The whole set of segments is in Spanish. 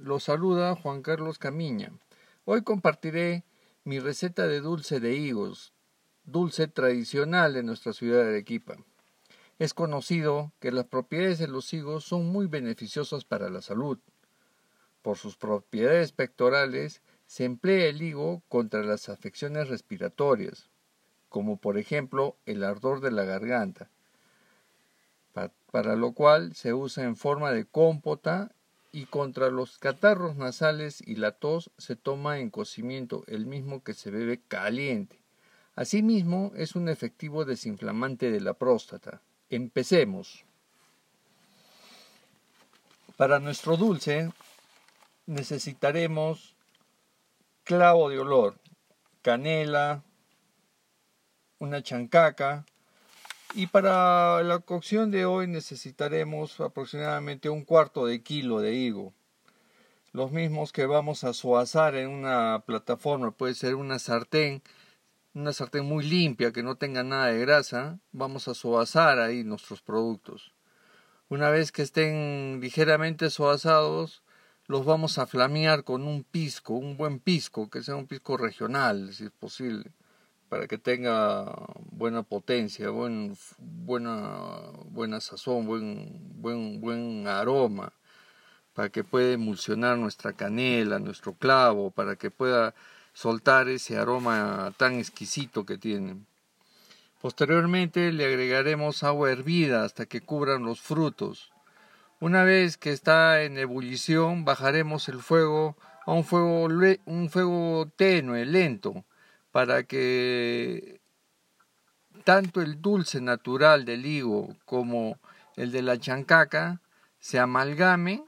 Los saluda Juan Carlos Camiña. Hoy compartiré mi receta de dulce de higos, dulce tradicional de nuestra ciudad de Arequipa. Es conocido que las propiedades de los higos son muy beneficiosas para la salud. Por sus propiedades pectorales se emplea el higo contra las afecciones respiratorias, como por ejemplo el ardor de la garganta, para lo cual se usa en forma de cómpota y contra los catarros nasales y la tos se toma en cocimiento el mismo que se bebe caliente. Asimismo, es un efectivo desinflamante de la próstata. Empecemos. Para nuestro dulce necesitaremos clavo de olor, canela, una chancaca, y para la cocción de hoy necesitaremos aproximadamente un cuarto de kilo de higo. Los mismos que vamos a suazar en una plataforma, puede ser una sartén, una sartén muy limpia que no tenga nada de grasa, vamos a suazar ahí nuestros productos. Una vez que estén ligeramente suazados, los vamos a flamear con un pisco, un buen pisco, que sea un pisco regional, si es posible para que tenga buena potencia, buen, buena, buena sazón, buen, buen, buen aroma, para que pueda emulsionar nuestra canela, nuestro clavo, para que pueda soltar ese aroma tan exquisito que tiene. Posteriormente le agregaremos agua hervida hasta que cubran los frutos. Una vez que está en ebullición, bajaremos el fuego a un fuego, un fuego tenue, lento, para que tanto el dulce natural del higo como el de la chancaca se amalgamen,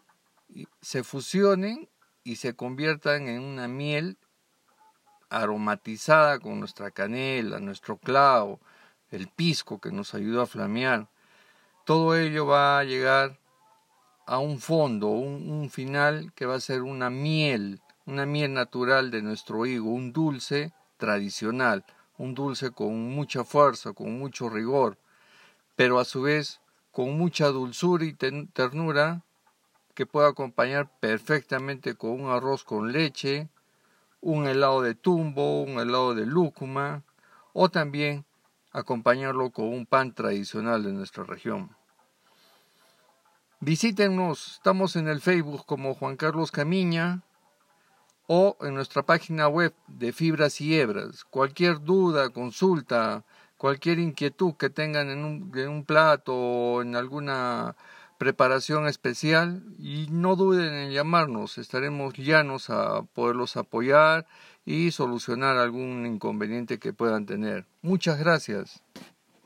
se fusionen y se conviertan en una miel aromatizada con nuestra canela, nuestro clavo, el pisco que nos ayuda a flamear. Todo ello va a llegar a un fondo, un, un final que va a ser una miel, una miel natural de nuestro higo, un dulce tradicional, un dulce con mucha fuerza, con mucho rigor, pero a su vez con mucha dulzura y ternura que puede acompañar perfectamente con un arroz con leche, un helado de tumbo, un helado de lúcuma o también acompañarlo con un pan tradicional de nuestra región. Visítenos, estamos en el Facebook como Juan Carlos Camiña, o en nuestra página web de Fibras y Hebras. Cualquier duda, consulta, cualquier inquietud que tengan en un, en un plato o en alguna preparación especial y no duden en llamarnos, estaremos llanos a poderlos apoyar y solucionar algún inconveniente que puedan tener. Muchas gracias.